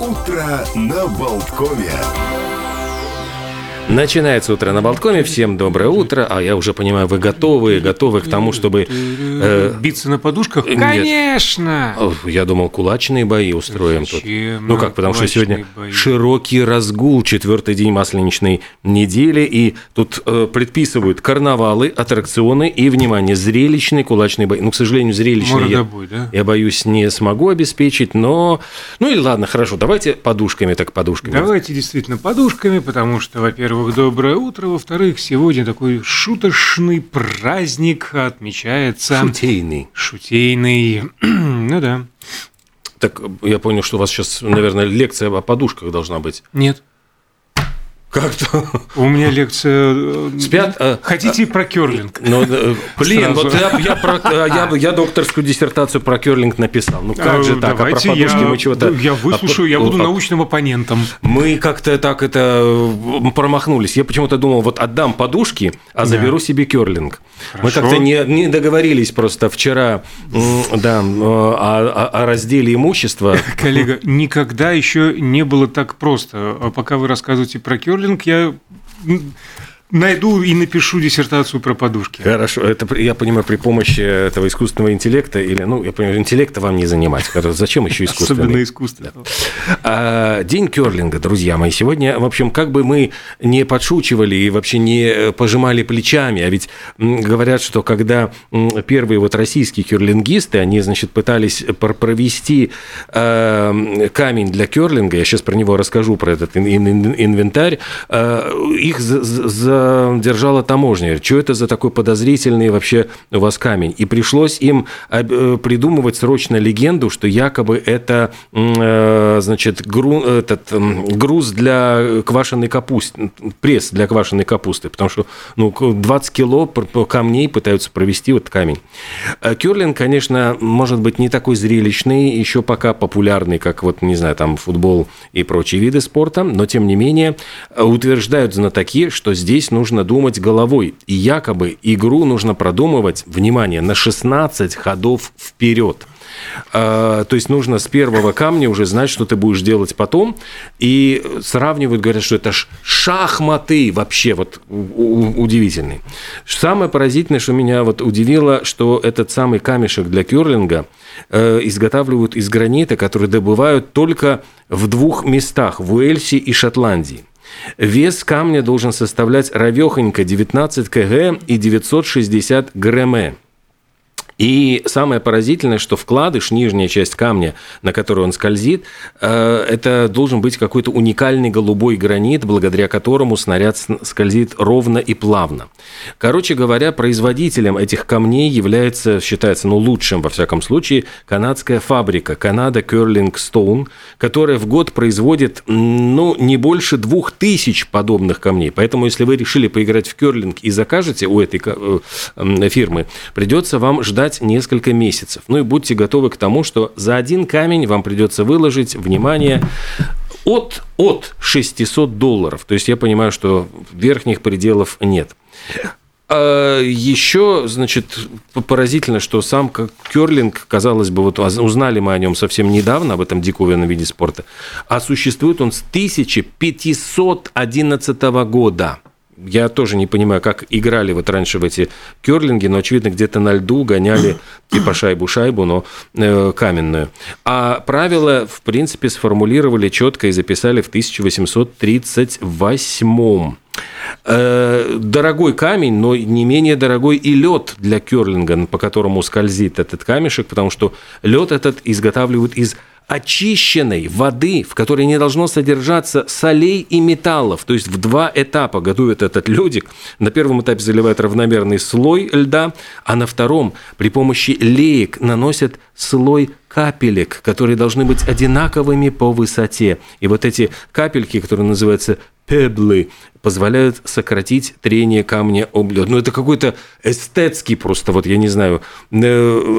Утро на Болткове. Начинается утро на Болткоме. Всем доброе утро. А я уже понимаю, вы готовы, готовы к тому, чтобы... э, Биться на подушках? Нет. Конечно! я думал, кулачные бои устроим тут. Зачем Ну нам как, потому что сегодня бои? широкий разгул, четвертый день масленичной недели, и тут э, предписывают карнавалы, аттракционы и, внимание, зрелищные кулачные бои. Ну, к сожалению, зрелищные я, Мордобой, да? я боюсь, не смогу обеспечить, но... Ну и ладно, хорошо, давайте подушками так подушками. Давайте действительно подушками, потому что, во-первых, доброе утро, во-вторых, сегодня такой шуточный праздник отмечается. Шутейный. Шутейный. ну да. Так я понял, что у вас сейчас, наверное, лекция о подушках должна быть. Нет. Как-то. У меня лекция... э, Спят, э, Хотите про керлинг? Ну, э, блин, вот я, я, про- э, я, я докторскую диссертацию про керлинг написал. Ну как же Э, так? А про Давайте подушки я, мы чего-то... я выслушаю, я а, буду а, научным оппонентом. Мы как-то так это э, промахнулись. Я почему-то думал, вот отдам подушки, а заберу себе керлинг. Мы как-то не, не договорились просто вчера да, э, о, о- о разделе имущества. Коллега, никогда еще не было так просто. А Пока вы рассказываете про керлинг, я м, найду и напишу диссертацию про подушки. Хорошо, это я понимаю при помощи этого искусственного интеллекта или, ну, я понимаю, интеллекта вам не занимать. Зачем еще искусственный? Особенно искусственно. А, День керлинга, друзья мои. Сегодня, в общем, как бы мы не подшучивали и вообще не э, пожимали плечами, а ведь говорят, что когда первые вот российские керлингисты, они, значит, пытались пр- провести э, камень для керлинга, я сейчас про него расскажу, про этот ин- ин- инвентарь, э, их за- за- задержала таможня. Что это за такой подозрительный вообще у вас камень? И пришлось им э, придумывать срочно легенду, что якобы это, э, значит, гру- этот, груз для квашеной капусты, пресс для квашеной капусты, потому что ну, к- 20 кило камней пытаются провести вот камень. Э, Керлинг, конечно, может быть не такой зрелищный, еще пока популярный, как вот, не знаю, там футбол и прочие виды спорта, но тем не менее э, утверждают знатоки, что здесь нужно думать головой, и якобы игру нужно продумывать, внимание, на 16 ходов вперед. А, То есть нужно с первого камня уже знать, что ты будешь делать потом. И сравнивают, говорят, что это ж шахматы вообще вот у- у- удивительный. Самое поразительное, что меня вот удивило, что этот самый камешек для керлинга э, изготавливают из гранита, который добывают только в двух местах, в Уэльсе и Шотландии. Вес камня должен составлять ровехонько 19 кг и 960 грм. И самое поразительное, что вкладыш, нижняя часть камня, на которую он скользит, э, это должен быть какой-то уникальный голубой гранит, благодаря которому снаряд скользит ровно и плавно. Короче говоря, производителем этих камней является, считается, ну, лучшим, во всяком случае, канадская фабрика Канада Curling Stone, которая в год производит, ну, не больше двух тысяч подобных камней. Поэтому, если вы решили поиграть в керлинг и закажете у этой э, фирмы, придется вам ждать несколько месяцев. Ну и будьте готовы к тому, что за один камень вам придется выложить, внимание, от, от 600 долларов. То есть я понимаю, что верхних пределов нет. А Еще, значит, поразительно, что сам керлинг, казалось бы, вот узнали мы о нем совсем недавно, об этом диковинном виде спорта, а существует он с 1511 года. Я тоже не понимаю, как играли вот раньше в эти керлинги, но, очевидно, где-то на льду гоняли типа шайбу-шайбу, но э, каменную. А правила, в принципе, сформулировали четко и записали в 1838 Э, Дорогой камень, но не менее дорогой и лед для керлинга, по которому скользит этот камешек, потому что лед этот изготавливают из очищенной воды, в которой не должно содержаться солей и металлов. То есть в два этапа готовят этот ледик. На первом этапе заливают равномерный слой льда, а на втором при помощи леек наносят слой капелек, которые должны быть одинаковыми по высоте. И вот эти капельки, которые называются пеблы, позволяют сократить трение камня об лед. Ну, это какой-то эстетский просто, вот я не знаю, э,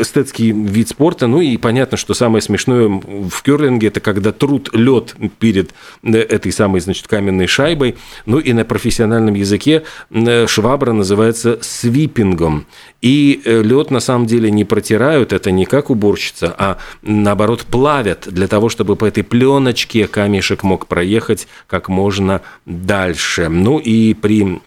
эстетский вид спорта. Ну, и понятно, что самое смешное в керлинге – это когда труд лед перед э, этой самой, значит, каменной шайбой. Ну, и на профессиональном языке э, швабра называется свипингом. И лед на самом деле не протирают, это не как уборщица, а наоборот плавят для того, чтобы по этой пленочке камешек мог проехать как можно дальше. Ну и при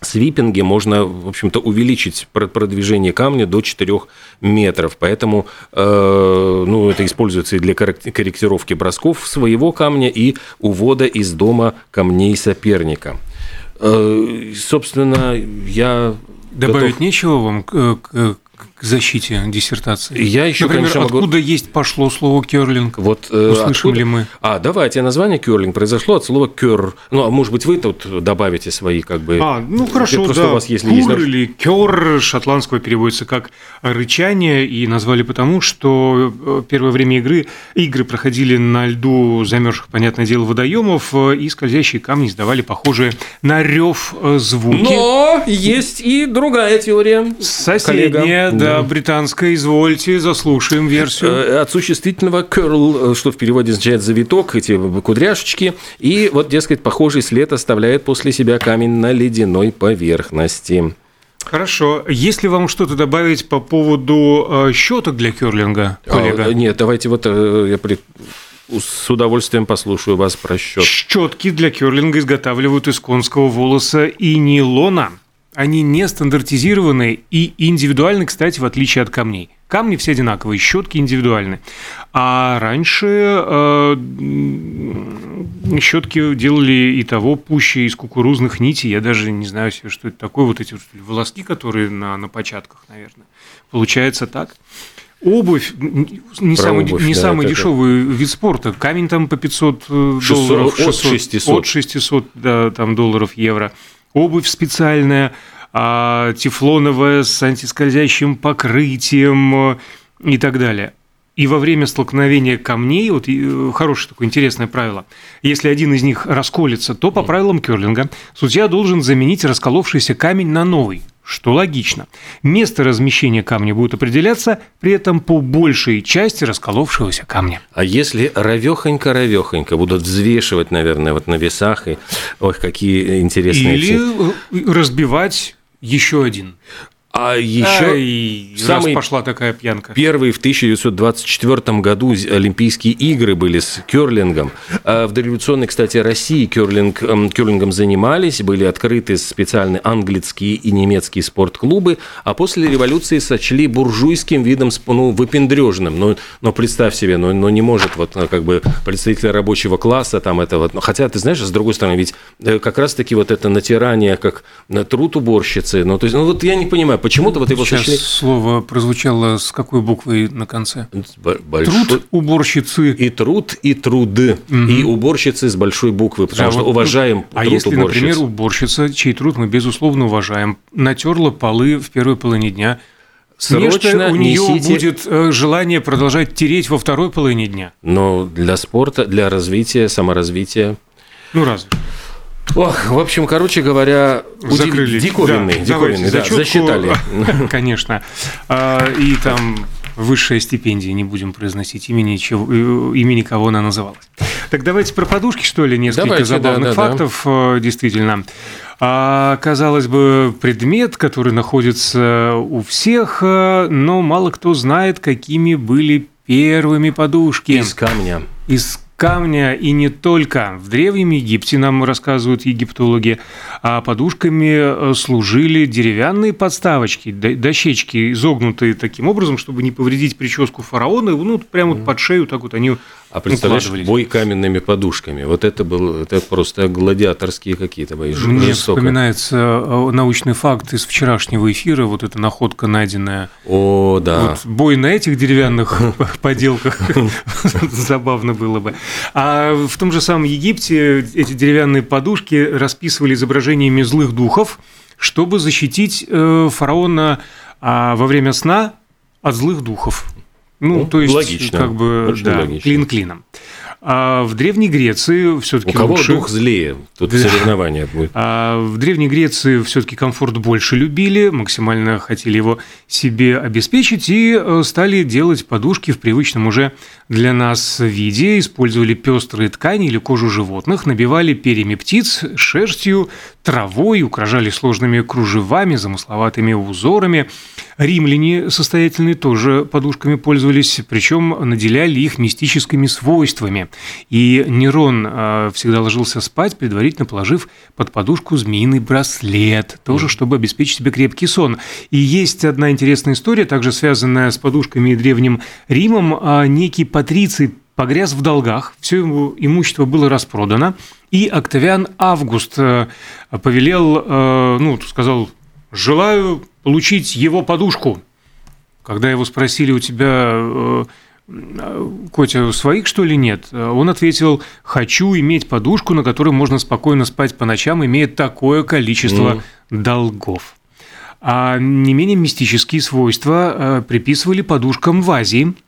свипинге можно, в общем-то, увеличить продвижение камня до 4 метров. Поэтому э, ну, это используется и для корректировки бросков своего камня и увода из дома камней соперника. Э, собственно, я Добавить готов... нечего вам к, к, к защите диссертации? Я еще, Например, конечно, могу... откуда есть пошло слово керлинг? Вот, э, Услышим откуда... ли мы? А, давайте, название керлинг произошло от слова кер. Ну, а может быть, вы тут добавите свои, как бы... А, ну, хорошо, Просто да. у вас, если Кур есть... или кер шотландского переводится как рычание, и назвали потому, что э, первое время игры игры проходили на льду замерзших, понятное дело, водоемов, э, и скользящие камни издавали похожие на рев э, звуки. Но есть и другая теория. Соседняя, да, да, британская, извольте, заслушаем версию. Э, от существительного curl, э, что в переводе означает завиток, эти кудряшечки, и вот, дескать, похожий след оставляет после себя камень на ледяной поверхности. Хорошо. Если вам что-то добавить по поводу э, щеток для керлинга, коллега? А, нет, давайте вот я при... С удовольствием послушаю вас про счет. Щетки для керлинга изготавливают из конского волоса и нейлона. Они не стандартизированы и индивидуальны, кстати, в отличие от камней. Камни все одинаковые, щетки индивидуальны. А раньше э, щетки делали и того пуще из кукурузных нитей. Я даже не знаю себе, что это такое. Вот эти волоски, которые на, на початках, наверное. Получается так. Обувь не Про самый, обувь, не да, самый дешевый это... вид спорта. Камень там по 500 600, долларов, 600, от 600, от 600 да, там, долларов, евро обувь специальная, а, тефлоновая с антискользящим покрытием э, и так далее. И во время столкновения камней, вот э, хорошее такое интересное правило, если один из них расколется, то по правилам керлинга судья должен заменить расколовшийся камень на новый – что логично. Место размещения камня будет определяться при этом по большей части расколовшегося камня. А если ровехонько-ровехонько будут взвешивать, наверное, вот на весах, и ой, какие интересные... Или все... разбивать еще один. А еще самый пошла такая пьянка. Первый в 1924 году Олимпийские игры были с керлингом. А в дореволюционной, кстати, России керлинг, эм, керлингом занимались, были открыты специальные английские и немецкие спортклубы, а после революции сочли буржуйским видом, ну, выпендрежным. Но, но представь себе, но, но не может вот э, как бы представитель рабочего класса там это вот. Хотя, ты знаешь, с другой стороны, ведь э, как раз-таки вот это натирание, как на труд уборщицы, ну, то есть, ну, вот я не понимаю, почему-то вот его Сейчас сочли... слово прозвучало с какой буквой на конце? Большой... Труд уборщицы. И труд, и труды. Угу. И уборщицы с большой буквы, потому да, что вот, уважаем А труд если, уборщиц. например, уборщица, чей труд мы, безусловно, уважаем, натерла полы в первой половине дня, Срочно у нее несите... будет э, желание продолжать тереть во второй половине дня. Но для спорта, для развития, саморазвития. Ну, разве Ох, в общем, короче говоря, Закрыли. диковинный, да, диковинный, да, засчитали. Конечно. А, и там высшая стипендия, не будем произносить имени, чего, э, имени кого она называлась. Так давайте про подушки, что ли, несколько давайте, забавных да, да, фактов, да. Э, действительно. А, казалось бы, предмет, который находится у всех, э, но мало кто знает, какими были первыми подушки. Из камня. Из камня и не только. В Древнем Египте, нам рассказывают египтологи, а подушками э, служили деревянные подставочки, дощечки, изогнутые таким образом, чтобы не повредить прическу фараона, ну, прямо вот под шею так вот они а представляешь, бой каменными подушками. Вот это был это просто гладиаторские какие-то бои. Мне жестоко. вспоминается э, научный факт из вчерашнего эфира, вот эта находка найденная. О, да. Вот бой на этих деревянных поделках забавно было бы. А в том же самом Египте эти деревянные подушки расписывали изображениями злых духов, чтобы защитить э, фараона а, во время сна от злых духов. Ну, ну то есть, логично. как бы, да, логично. клин клином. А в Древней Греции все-таки У кого лучше... дух злее? Тут соревнования будет. А в Древней Греции все-таки комфорт больше любили, максимально хотели его себе обеспечить и э, стали делать подушки в привычном уже для нас виде, использовали пестрые ткани или кожу животных, набивали перьями птиц, шерстью, травой, украшали сложными кружевами, замысловатыми узорами. Римляне состоятельные тоже подушками пользовались, причем наделяли их мистическими свойствами. И Нерон э, всегда ложился спать, предварительно положив под подушку змеиный браслет, тоже чтобы обеспечить себе крепкий сон. И есть одна интересная история, также связанная с подушками и Древним Римом. А некий патриций погряз в долгах, все его имущество было распродано, и Октавиан Август э, повелел, э, ну, сказал, желаю получить его подушку. Когда его спросили, у тебя, э, Котя, своих, что ли, нет? Он ответил, хочу иметь подушку, на которой можно спокойно спать по ночам, имея такое количество mm. долгов. А не менее мистические свойства приписывали подушкам в Азии –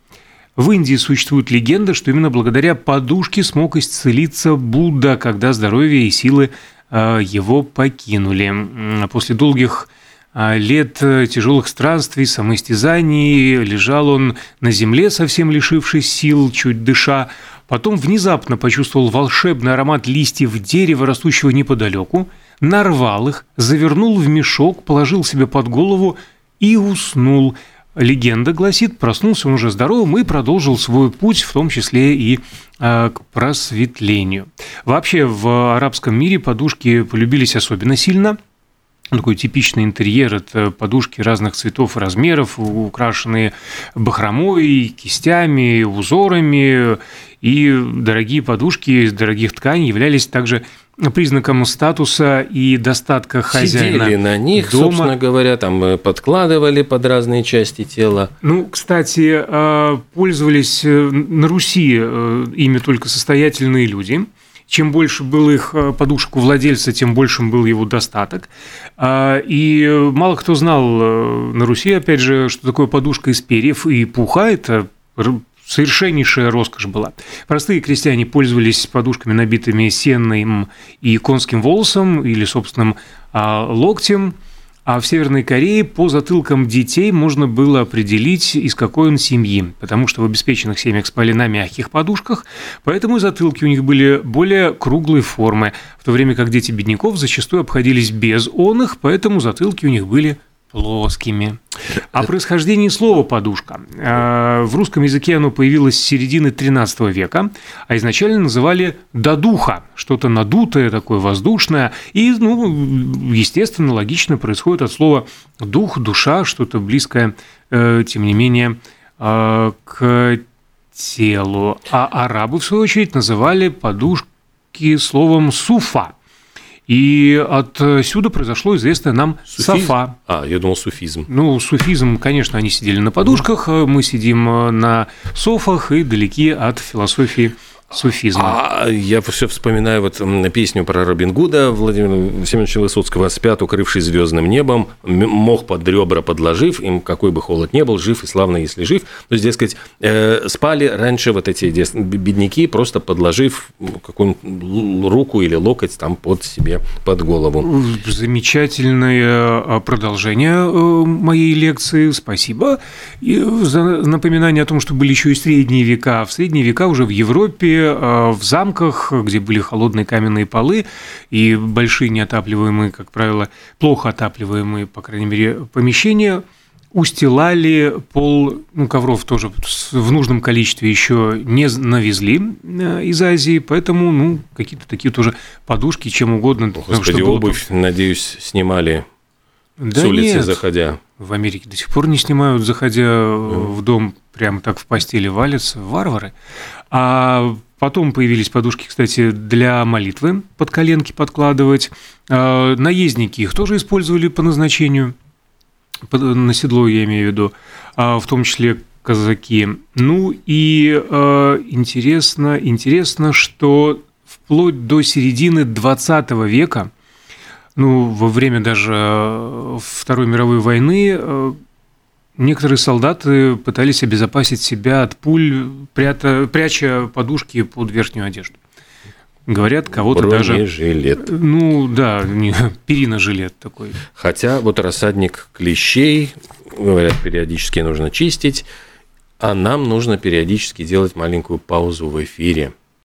в Индии существует легенда, что именно благодаря подушке смог исцелиться Будда, когда здоровье и силы э, его покинули. После долгих э, лет тяжелых странствий, самоистязаний лежал он на земле, совсем лишившись сил, чуть дыша. Потом внезапно почувствовал волшебный аромат листьев дерева, растущего неподалеку, нарвал их, завернул в мешок, положил себе под голову и уснул – легенда гласит, проснулся он уже здоровым и продолжил свой путь, в том числе и а, к просветлению. Вообще в арабском мире подушки полюбились особенно сильно – такой типичный интерьер – это подушки разных цветов и размеров, украшенные бахромой, кистями, узорами. И дорогие подушки из дорогих тканей являлись также признаком статуса и достатка хозяина. Сидели на них, дома. собственно говоря, там э, подкладывали под разные части тела. Ну, кстати, э, пользовались э, на Руси ими только состоятельные люди. Чем больше был их подушек у владельца, тем большим был его достаток. И мало кто знал на Руси, опять же, что такое подушка из перьев и пуха. Это совершеннейшая роскошь была. Простые крестьяне пользовались подушками, набитыми сенным и конским волосом или собственным а, локтем, а в Северной Корее по затылкам детей можно было определить, из какой он семьи, потому что в обеспеченных семьях спали на мягких подушках, поэтому затылки у них были более круглой формы, в то время как дети бедняков зачастую обходились без он их, поэтому затылки у них были плоскими. О происхождении слова «подушка». Э, в русском языке оно появилось с середины XIII века, а изначально называли «додуха», что-то надутое, такое воздушное, и, ну, естественно, логично происходит от слова «дух», «душа», что-то близкое, э, тем не менее, э, к телу. А арабы, в свою очередь, называли подушки словом «суфа», и отсюда произошло известное нам Суфизм? софа. А, я думал суфизм. Ну, суфизм, конечно, они сидели на подушках, мы сидим на софах и далеки от философии суфизма. А я все вспоминаю вот песню про Робин Гуда Владимира Семеновича Высоцкого «Спят, укрывшись звездным небом, мох под ребра подложив, им какой бы холод не был, жив и славно, если жив». То есть, дескать, э, спали раньше вот эти бедняки, просто подложив какую-нибудь руку или локоть там под себе, под голову. Замечательное а, продолжение э, моей лекции, спасибо. И за напоминание о том, что были еще и средние века. В средние века уже в Европе Э, в замках, где были холодные каменные полы и большие неотапливаемые, как правило, плохо отапливаемые, по крайней мере, помещения, устилали пол, ну, ковров тоже в нужном количестве еще не навезли э, из Азии, поэтому, ну, какие-то такие тоже подушки, чем угодно. Господи, обувь, было... надеюсь, снимали да с улицы, нет. заходя. В Америке до сих пор не снимают, заходя mm. в дом, прямо так в постели валятся, варвары. А Потом появились подушки, кстати, для молитвы под коленки подкладывать. А, наездники их тоже использовали по назначению, на седло я имею в виду, а, в том числе казаки. Ну и а, интересно, интересно, что вплоть до середины 20 века, ну, во время даже Второй мировой войны Некоторые солдаты пытались обезопасить себя от пуль, прята, пряча подушки под верхнюю одежду. Говорят, кого-то даже... жилет. Ну, да, перина-жилет такой. Хотя вот рассадник клещей, говорят, периодически нужно чистить, а нам нужно периодически делать маленькую паузу в эфире.